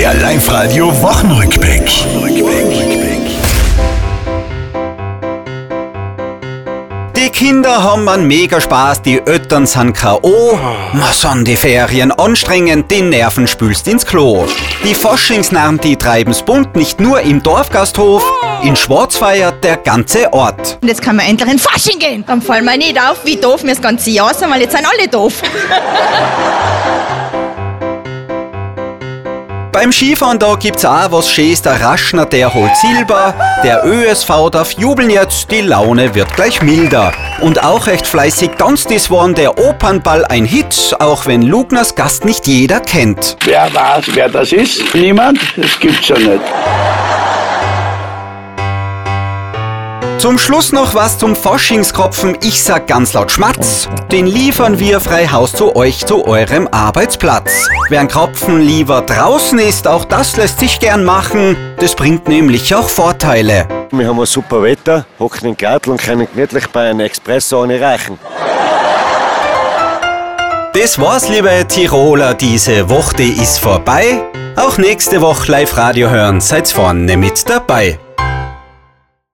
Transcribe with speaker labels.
Speaker 1: Der Live-Radio Wochenrückblick.
Speaker 2: Die Kinder haben einen mega Spaß, die Eltern sind K.O. Ma sind die Ferien anstrengend, die Nerven spülst ins Klo. Die Faschingsnarren, die treiben's bunt, nicht nur im Dorfgasthof, in Schwarz feiert der ganze Ort.
Speaker 3: Und jetzt kann man endlich in Fasching gehen. Dann fallen wir nicht auf, wie doof wir das ganze Jahr sind, weil jetzt sind alle doof.
Speaker 2: Beim Skifahren da gibt's auch was Schönes, der Raschner, der holt Silber, der ÖSV darf jubeln jetzt, die Laune wird gleich milder. Und auch recht fleißig tanzt es worden der Opernball ein Hit, auch wenn Lugners Gast nicht jeder kennt.
Speaker 4: Wer weiß, wer das ist? Niemand? Das gibt's ja nicht.
Speaker 2: Zum Schluss noch was zum Faschingskropfen. Ich sag ganz laut Schmatz. Den liefern wir frei Haus zu euch, zu eurem Arbeitsplatz. Wer ein Kropfen lieber draußen ist, auch das lässt sich gern machen. Das bringt nämlich auch Vorteile.
Speaker 5: Wir haben ein super Wetter, hocken im Garten und können gemütlich bei einem Espresso ohne reichen.
Speaker 2: Das war's, liebe Tiroler. Diese Woche ist vorbei. Auch nächste Woche Live-Radio hören. Seid vorne mit dabei.